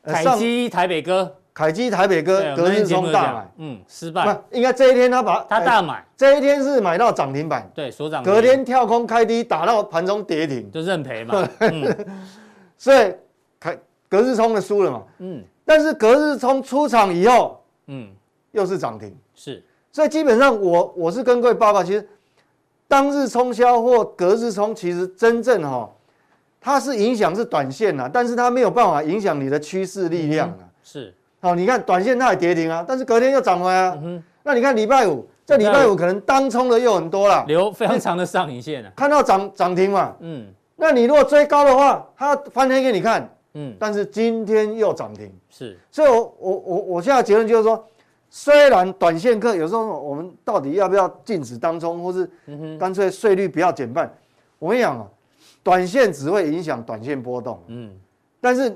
凯基台北哥，凯基台北哥隔日冲大买，嗯，失败。不，应该这一天他把他大买，这一天是买到涨停板，对，所涨。隔天跳空开低，打到盘中跌停，就认赔嘛。所以凯隔日冲的输了嘛。嗯。但是隔日冲出场以后，嗯，又是涨停。是，所以基本上我我是跟各位报告，其实当日冲销或隔日冲，其实真正哈，它是影响是短线啊，但是它没有办法影响你的趋势力量啊。是，好，你看短线它也跌停啊，但是隔天又涨回来啊。那你看礼拜五，这礼拜五可能当冲的又很多了，留非常长的上影线啊。看到涨涨停嘛，嗯，那你如果追高的话，它翻天给你看，嗯，但是今天又涨停，是，所以我我我我现在结论就是说。虽然短线客有时候我们到底要不要禁止当冲，或是干脆税率不要减半？我跟你讲啊，短线只会影响短线波动，嗯，但是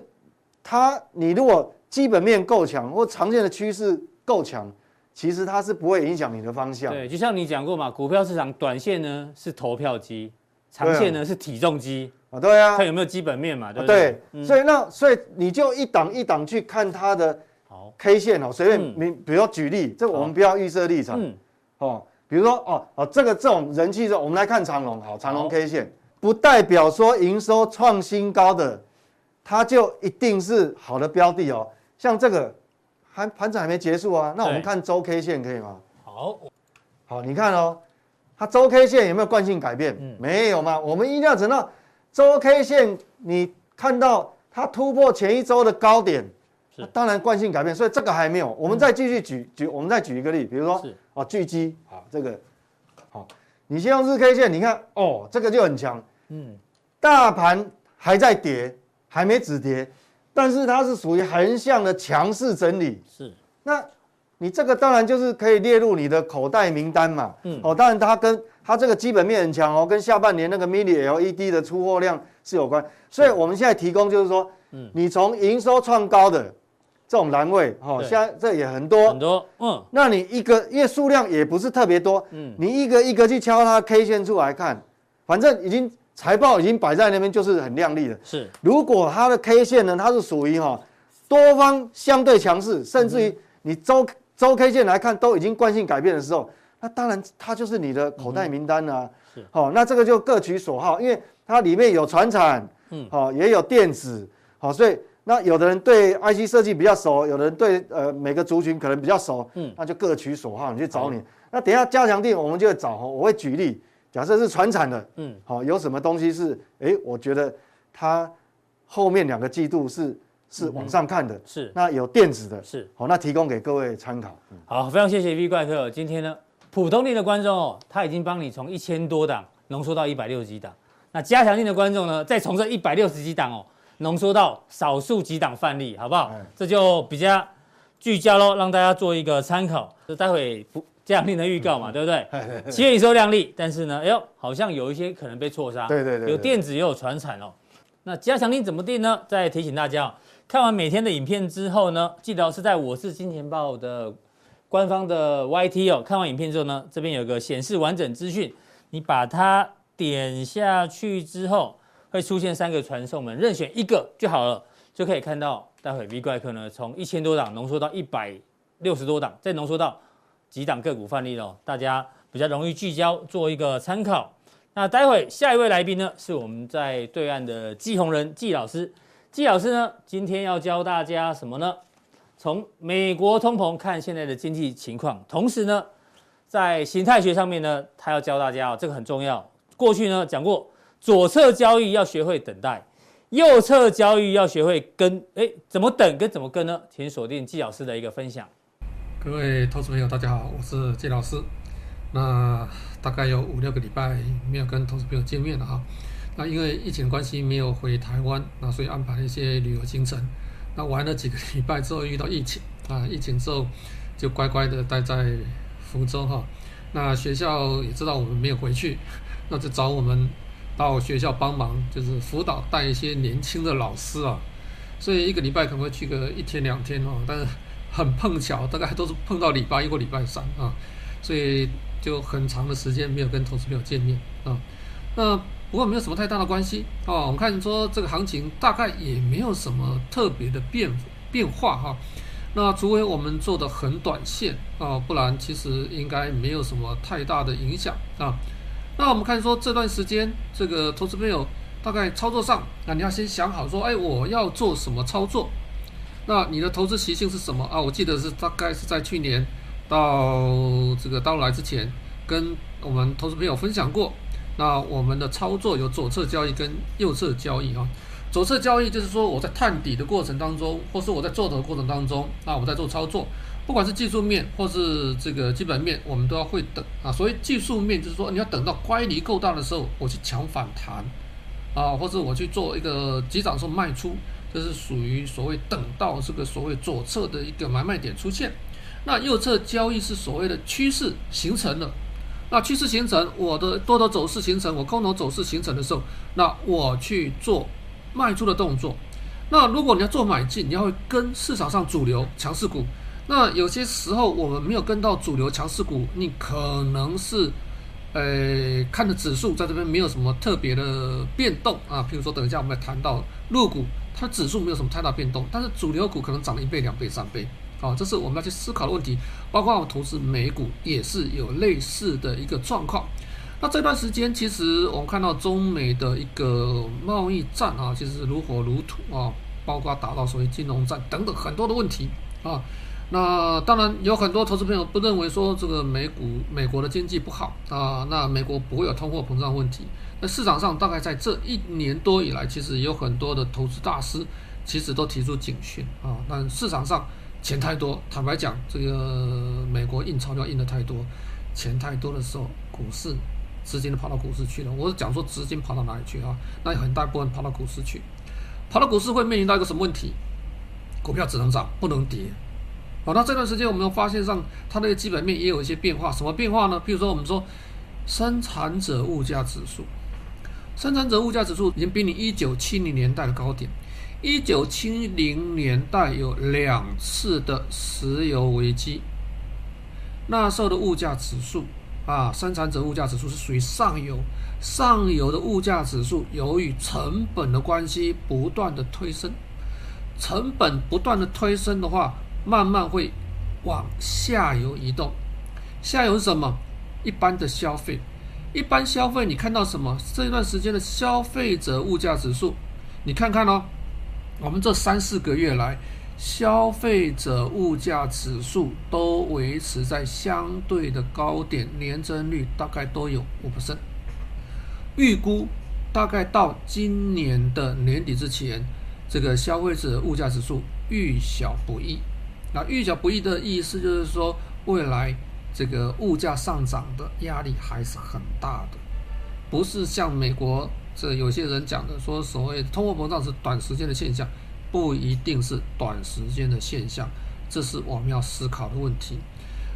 它你如果基本面够强或长线的趋势够强，其实它是不会影响你的方向。对，就像你讲过嘛，股票市场短线呢是投票机，长线呢是体重机啊，对啊，看有没有基本面嘛，对不对？对，所以那所以你就一档一档去看它的。K 线哦，随便你，比如说举例，这个我们不要预设立场，哦，比如说哦哦，这个这种人气的，我们来看长隆，好，长隆 K 线不代表说营收创新高的，它就一定是好的标的哦。像这个还盘子还没结束啊，那我们看周 K 线可以吗？好，好，你看哦，它周 K 线有没有惯性改变？没有嘛，我们一定要等到周 K 线，你看到它突破前一周的高点。是当然惯性改变，所以这个还没有。我们再继续举举，我们再举一个例，比如说哦，巨基啊，这个好，你先用日 K 线，你看哦，这个就很强。嗯，大盘还在跌，还没止跌，但是它是属于横向的强势整理。是，那你这个当然就是可以列入你的口袋名单嘛。嗯，哦，当然它跟它这个基本面很强哦，跟下半年那个 Mini LED 的出货量是有关。所以我们现在提供就是说，嗯，你从营收创高的。这种栏位，哦，现在这也很多，很多，嗯，那你一个，因为数量也不是特别多，嗯，你一个一个去敲它 K 线出来看，反正已经财报已经摆在那边，就是很亮丽的。是，如果它的 K 线呢，它是属于哈多方相对强势，甚至于你周周 K 线来看都已经惯性改变的时候，那当然它就是你的口袋名单啊。嗯、是，好，那这个就各取所好，因为它里面有传产，嗯，好，也有电子，好，所以那有的人对 IC 设计比较熟，有的人对呃每个族群可能比较熟，嗯，那就各取所好，你去找你。嗯、那等一下加强定我们就会找，我会举例，假设是传产的，嗯，好，有什么东西是，哎，我觉得它后面两个季度是。是往上看的，是那有电子的，是好，那提供给各位参考。嗯好，非常谢谢 V 怪客。今天呢，普通力的观众哦，他已经帮你从一千多档浓缩到一百六十几档。那加强錠的观众呢，再从这一百六十几档哦，浓缩到少数几档范例，好不好？这就比较聚焦喽，让大家做一个参考。就待会不加强錠的预告嘛，对不对？七月营收亮丽，但是呢，哎呦，好像有一些可能被错杀。对对对，有电子也有传产哦。那加强力怎么定呢？再提醒大家。哦看完每天的影片之后呢，记得是在我是金钱豹的官方的 YT 哦。看完影片之后呢，这边有个显示完整资讯，你把它点下去之后，会出现三个传送门，任选一个就好了，就可以看到待会 V 怪客呢从一千多档浓缩到一百六十多档，再浓缩到几档个股范例哦，大家比较容易聚焦做一个参考。那待会下一位来宾呢，是我们在对岸的季鸿仁季老师。季老师呢，今天要教大家什么呢？从美国通膨看现在的经济情况，同时呢，在形态学上面呢，他要教大家哦，这个很重要。过去呢讲过，左侧交易要学会等待，右侧交易要学会跟。哎，怎么等跟怎么跟呢？请锁定季老师的一个分享。各位投资朋友，大家好，我是季老师。那大概有五六个礼拜没有跟投资朋友见面了哈。那因为疫情关系没有回台湾，那所以安排了一些旅游行程。那玩了几个礼拜之后遇到疫情啊，疫情之后就乖乖的待在福州哈。那学校也知道我们没有回去，那就找我们到学校帮忙，就是辅导带一些年轻的老师啊。所以一个礼拜可能会去个一天两天哦，但是很碰巧，大概都是碰到礼拜一或礼拜三啊，所以就很长的时间没有跟同事朋友见面啊。那不过没有什么太大的关系哦。我们看说这个行情大概也没有什么特别的变变化哈。那除非我们做的很短线啊，不然其实应该没有什么太大的影响啊。那我们看说这段时间这个投资朋友大概操作上，那你要先想好说，哎，我要做什么操作？那你的投资习性是什么啊？我记得是大概是在去年到这个到来之前，跟我们投资朋友分享过。那我们的操作有左侧交易跟右侧交易啊。左侧交易就是说我在探底的过程当中，或是我在做的过程当中，啊，我在做操作，不管是技术面或是这个基本面，我们都要会等啊。所谓技术面就是说你要等到乖离够大的时候，我去抢反弹啊，或者我去做一个急涨时候卖出，这是属于所谓等到这个所谓左侧的一个买卖点出现。那右侧交易是所谓的趋势形成了。那趋势形成，我的多头走势形成，我空头走势形成的时候，那我去做卖出的动作。那如果你要做买进，你要跟市场上主流强势股。那有些时候我们没有跟到主流强势股，你可能是，呃，看的指数在这边没有什么特别的变动啊。譬如说，等一下我们谈到入股，它指数没有什么太大变动，但是主流股可能涨了一倍、两倍、三倍。好，这是我们要去思考的问题，包括我们投资美股也是有类似的一个状况。那这段时间，其实我们看到中美的一个贸易战啊，其实如火如荼啊，包括打到所谓金融战等等很多的问题啊。那当然有很多投资朋友不认为说这个美股美国的经济不好啊，那美国不会有通货膨胀问题。那市场上大概在这一年多以来，其实有很多的投资大师其实都提出警讯啊，但市场上。钱太多，坦白讲，这个美国印钞票印的太多，钱太多的时候，股市资金都跑到股市去了。我是讲说资金跑到哪里去啊？那有很大一部分跑到股市去，跑到股市会面临到一个什么问题？股票只能涨不能跌。好，那这段时间我们发现上它那个基本面也有一些变化，什么变化呢？譬如说我们说生产者物价指数，生产者物价指数已经濒临一九七零年代的高点。一九七零年代有两次的石油危机，那时候的物价指数啊，生产者物价指数是属于上游，上游的物价指数由于成本的关系不断的推升，成本不断的推升的话，慢慢会往下游移动。下游是什么？一般的消费。一般消费，你看到什么？这一段时间的消费者物价指数，你看看哦。我们这三四个月来，消费者物价指数都维持在相对的高点，年增率大概都有五%。预估大概到今年的年底之前，这个消费者物价指数遇小不易。那遇小不易的意思就是说，未来。这个物价上涨的压力还是很大的，不是像美国这有些人讲的说，所谓通货膨胀是短时间的现象，不一定是短时间的现象，这是我们要思考的问题。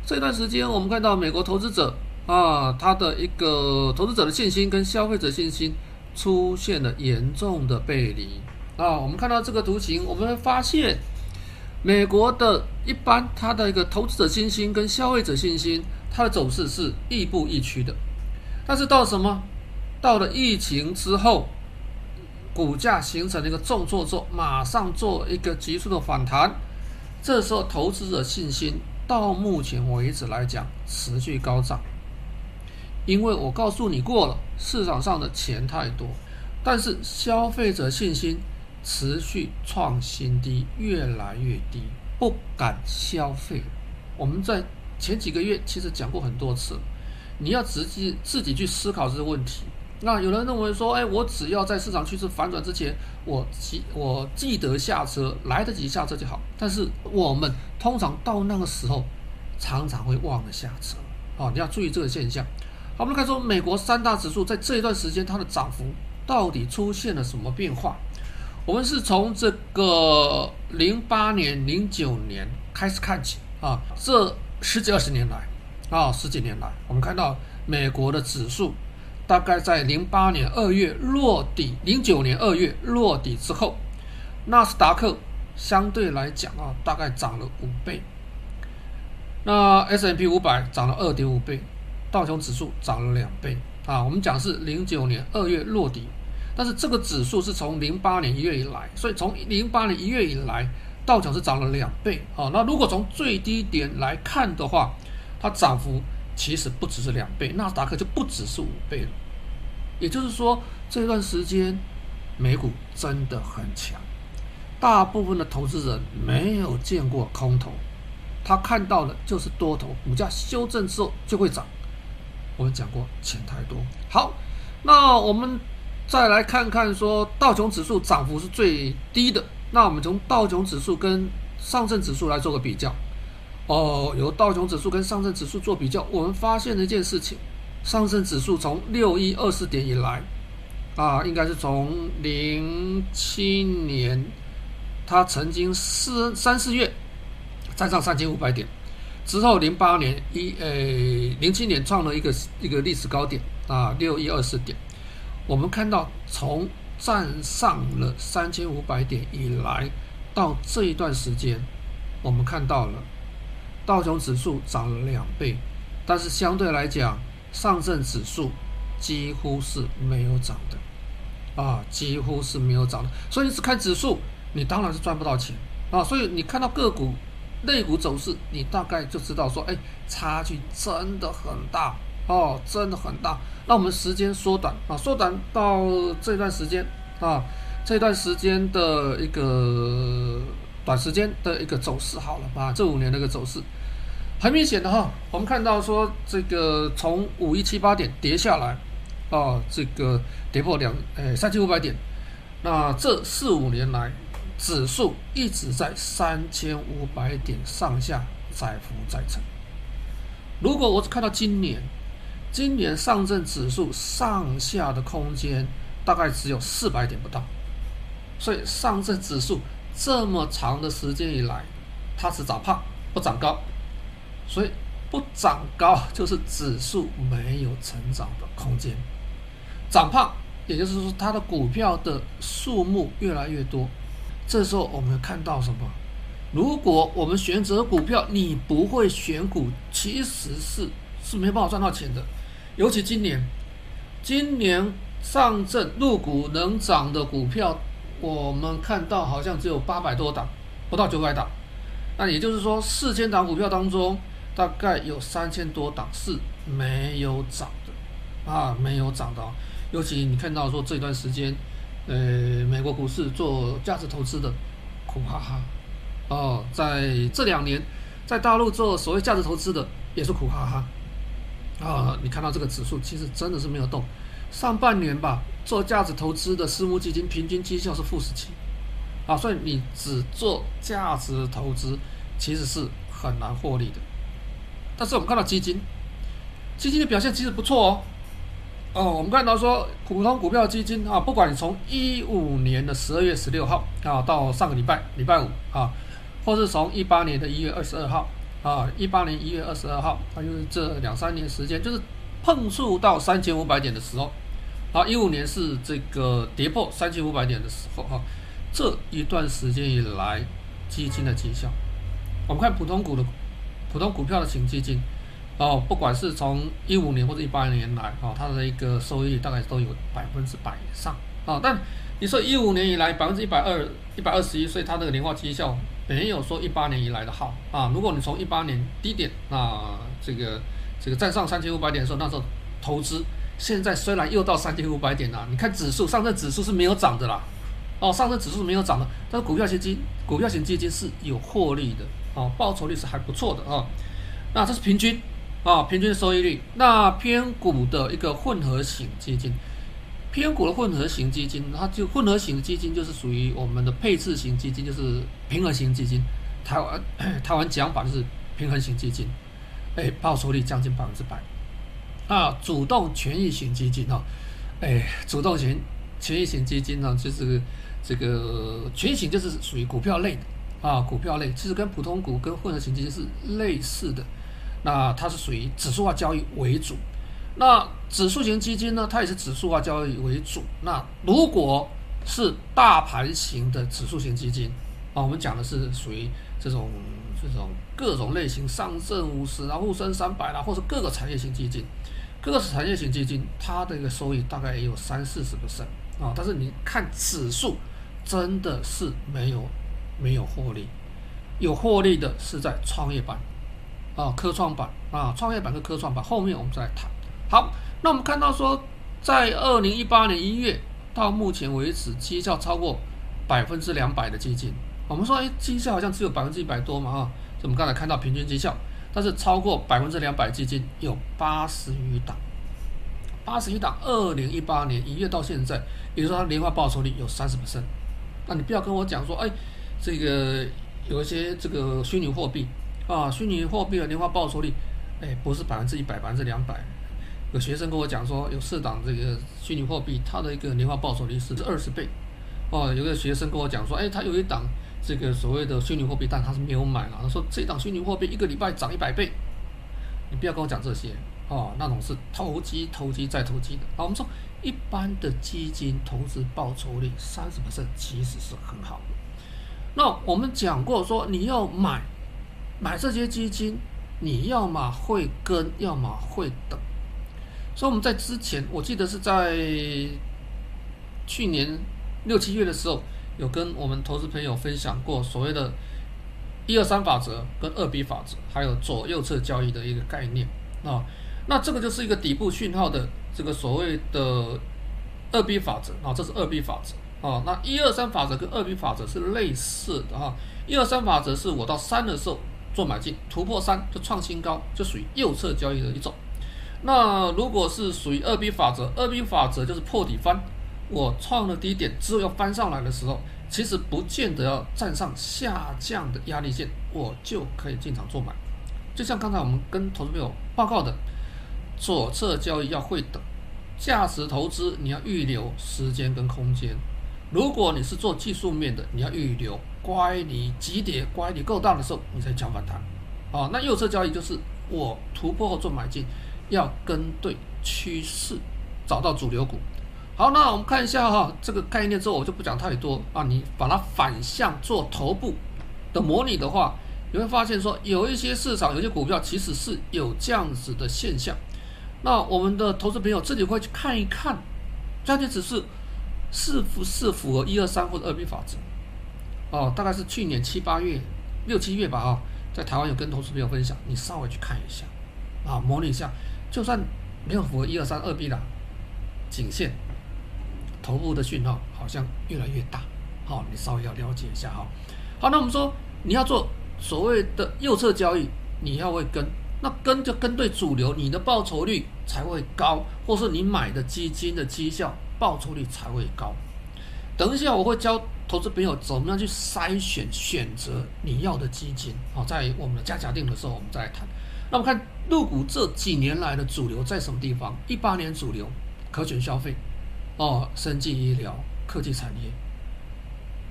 这段时间我们看到美国投资者啊，他的一个投资者的信心跟消费者信心出现了严重的背离啊。我们看到这个图形，我们会发现。美国的一般，它的一个投资者信心跟消费者信心，它的走势是亦步亦趋的。但是到什么？到了疫情之后，股价形成了一个重挫之后，马上做一个急速的反弹。这时候投资者信心到目前为止来讲持续高涨，因为我告诉你过了，市场上的钱太多，但是消费者信心。持续创新低，越来越低，不敢消费。我们在前几个月其实讲过很多次，你要直接自己去思考这个问题。那有人认为说，哎，我只要在市场趋势反转之前，我记我记得下车，来得及下车就好。但是我们通常到那个时候，常常会忘了下车。哦，你要注意这个现象。好，我们看说美国三大指数在这一段时间它的涨幅到底出现了什么变化？我们是从这个零八年、零九年开始看起啊，这十几二十年来啊，十几年来，我们看到美国的指数大概在零八年二月落底，零九年二月落底之后，纳斯达克相对来讲啊，大概涨了五倍，那 S&P 五百涨了二点五倍，道琼指数涨了两倍啊。我们讲是零九年二月落底。但是这个指数是从零八年一月以来，所以从零八年一月以来，道琼是涨了两倍啊。那如果从最低点来看的话，它涨幅其实不只是两倍，纳斯达克就不只是五倍了。也就是说，这段时间美股真的很强，大部分的投资人没有见过空头，他看到的就是多头，股价修正之后就会涨。我们讲过，钱太多。好，那我们。再来看看说道琼指数涨幅是最低的，那我们从道琼指数跟上证指数来做个比较。哦，由道琼指数跟上证指数做比较，我们发现了一件事情：上证指数从六一二四点以来，啊，应该是从零七年，它曾经四三四月站上三千五百点，之后零八年一呃零七年创了一个一个历史高点啊，六一二四点。我们看到，从站上了三千五百点以来，到这一段时间，我们看到了道琼指数涨了两倍，但是相对来讲，上证指数几乎是没有涨的，啊，几乎是没有涨的。所以你只看指数，你当然是赚不到钱啊。所以你看到个股、类股走势，你大概就知道说，哎，差距真的很大。哦，真的很大。那我们时间缩短啊，缩短到这段时间啊，这段时间的一个短时间的一个走势好了吧？这五年的一个走势，很明显的哈，我们看到说这个从五一七八点跌下来，啊，这个跌破两诶三千五百点，那这四五年来指数一直在三千五百点上下载浮载沉。如果我只看到今年。今年上证指数上下的空间大概只有四百点不到，所以上证指数这么长的时间以来，它是长胖不长高，所以不长高就是指数没有成长的空间。长胖，也就是说它的股票的数目越来越多。这时候我们看到什么？如果我们选择股票，你不会选股，其实是是没办法赚到钱的。尤其今年，今年上证入股能涨的股票，我们看到好像只有八百多档，不到九百档。那也就是说，四千档股票当中，大概有三千多档是没有涨的啊，没有涨的。尤其你看到说这段时间，呃，美国股市做价值投资的苦哈哈哦，在这两年，在大陆做所谓价值投资的也是苦哈哈啊。你看到这个指数其实真的是没有动，上半年吧，做价值投资的私募基金平均绩效是负十七。啊，所以你只做价值投资，其实是很难获利的。但是我们看到基金，基金的表现其实不错哦。哦，我们看到说普通股票基金啊，不管你从一五年的十二月十六号啊，到上个礼拜礼拜五啊，或是从一八年的一月二十二号啊，一八年一月二十二号，啊，就是这两三年时间，就是碰触到三千五百点的时候，啊，一五年是这个跌破三千五百点的时候哈。啊这一段时间以来，基金的绩效，我们看普通股的普通股票的型基金，哦，不管是从一五年或者一八年来，哦，它的一个收益大概都有百分之百以上，啊、哦，但你说一五年以来百分之一百二一百二十一，所以它的年化绩效没有说一八年以来的好啊。如果你从一八年低点啊，这个这个站上三千五百点的时候，那时候投资，现在虽然又到三千五百点了，你看指数上证指数是没有涨的啦。哦，上证指数是没有涨的，但是股票型基、股票型基金是有获利的，哦，报酬率是还不错的啊、那这是平均啊、平均收益率。那偏股的一个混合型基金，偏股的混合型基金，它就混合型基金就是属于我们的配置型基金，就是平衡型基金。台湾 台湾讲法就是平衡型基金，哎，报酬率将近百分之百。啊，主动权益型基金啊，哎，主动权权益型基金呢，就是。这个权益型就是属于股票类的啊，股票类其实跟普通股跟混合型基金是类似的，那它是属于指数化交易为主。那指数型基金呢，它也是指数化交易为主。那如果是大盘型的指数型基金啊，我们讲的是属于这种这种各种类型，上证五十啊、沪深三百啦，或者各个产业型基金，各个产业型基金，它的一个收益大概也有三四十%啊，但是你看指数。真的是没有没有获利，有获利的是在创业板啊，科创板啊，创业板跟科创板后面我们再来谈。好，那我们看到说，在二零一八年一月到目前为止，绩效超过百分之两百的基金，我们说哎，绩效好像只有百分之一百多嘛啊，我们刚才看到平均绩效，但是超过百分之两百基金有八十余档，八十余档，二零一八年一月到现在，也就是说它年化报酬率有三十%。那你不要跟我讲说，哎，这个有一些这个虚拟货币啊，虚拟货币的年化报酬率，哎，不是百分之一百，百分之两百。有学生跟我讲说，有四档这个虚拟货币，它的一个年化报酬率是二十倍。哦，有个学生跟我讲说，哎，他有一档这个所谓的虚拟货币，但他是没有买了。他说这档虚拟货币一个礼拜涨一百倍。你不要跟我讲这些哦，那种是投机、投机再投机的。啊，我们说。一般的基金投资报酬率三十%其实是很好的。那我们讲过说，你要买买这些基金，你要么会跟，要么会等。所以我们在之前，我记得是在去年六七月的时候，有跟我们投资朋友分享过所谓的“一二三法则”跟“二 B 法则”，还有左右侧交易的一个概念啊。那这个就是一个底部讯号的。这个所谓的二 B 法则啊，这是二 B 法则啊。那一二三法则跟二 B 法则是类似的哈。一二三法则是我到三的时候做买进，突破三就创新高，就属于右侧交易的一种。那如果是属于二 B 法则，二 B 法则就是破底翻，我创了低点之后要翻上来的时候，其实不见得要站上下降的压力线，我就可以进场做买。就像刚才我们跟投资朋友报告的。左侧交易要会等，价值投资你要预留时间跟空间。如果你是做技术面的，你要预留乖离急跌乖离够大的时候，你才抢反弹。啊，那右侧交易就是我突破后做买进，要跟对趋势，找到主流股。好，那我们看一下哈，这个概念之后我就不讲太多啊。你把它反向做头部的模拟的话，你会发现说有一些市场有些股票其实是有这样子的现象。那我们的投资朋友自己会去看一看，加权指数是不是符合一二三或者二 B 法则？哦，大概是去年七八月六七月吧啊，在台湾有跟投资朋友分享，你稍微去看一下啊，模拟一下，就算没有符合一二三二 B 的颈线，头部的讯号好像越来越大，好，你稍微要了解一下哈。好，那我们说你要做所谓的右侧交易，你要会跟，那跟就跟对主流，你的报酬率才会高，或是你买的基金的绩效报酬率才会高。等一下我会教投资朋友怎么样去筛选选择你要的基金。好，在我们的加强錠的时候，我们再来谈。那我们看入股这几年来的主流在什么地方？一八年主流可选消费，哦，生技医疗、科技产业。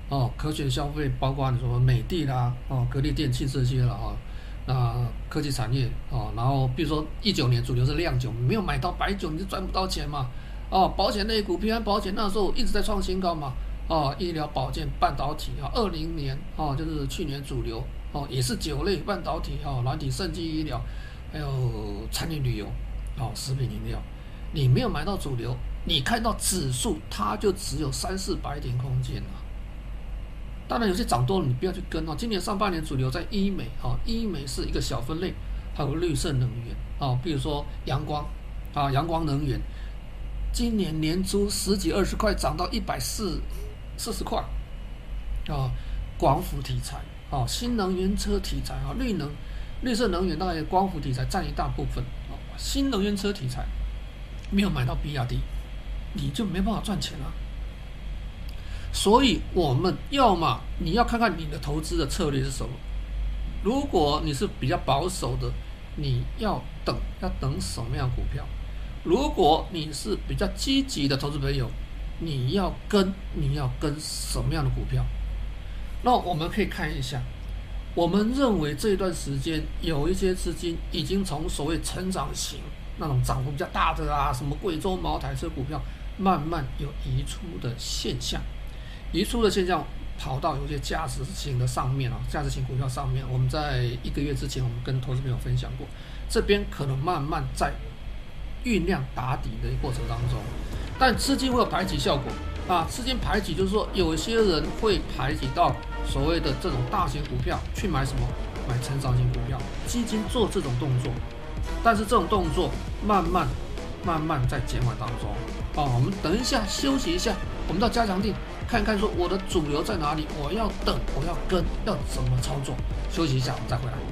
哦，可选消费包括你说美的啦，哦，格力电器这些了啊，那科技产业哦，然后比如说一九年主流是酿酒，没有买到白酒你就赚不到钱嘛，哦，保险类股平安保险那时候一直在创新高嘛，哦，医疗保健、半导体啊，二零年哦就是去年主流哦也是酒类、半导体哦，软体、生技医疗，还有餐饮旅游，哦，食品饮料，你没有买到主流，你看到指数它就只有三四百点空间了。当然，有些涨多了，你不要去跟哦。今年上半年主流在医美，哈，医美是一个小分类，还有绿色能源，啊，比如说阳光，啊，阳光能源，今年年初十几二十块涨到一百四四十块，啊，光伏题材，啊，新能源车题材，啊，绿能，绿色能源当然光伏题材占一大部分，啊，新能源车题材没有买到比亚迪，你就没办法赚钱了。所以，我们要么你要看看你的投资的策略是什么。如果你是比较保守的，你要等，要等什么样的股票？如果你是比较积极的投资朋友，你要跟，你要跟什么样的股票？那我们可以看一下，我们认为这一段时间有一些资金已经从所谓成长型那种涨幅比较大的啊，什么贵州茅台这股票，慢慢有移出的现象。移出的现象跑到有些价值型的上面啊，价值型股票上面，我们在一个月之前，我们跟投资朋友分享过，这边可能慢慢在酝酿打底的过程当中，但资金会有排挤效果啊，资金排挤就是说，有些人会排挤到所谓的这种大型股票去买什么，买成长型股票，基金做这种动作，但是这种动作慢慢慢慢在减缓当中啊，我们等一下休息一下，我们到加强地。看看说我的主流在哪里，我要等，我要跟，要怎么操作？休息一下，我们再回来。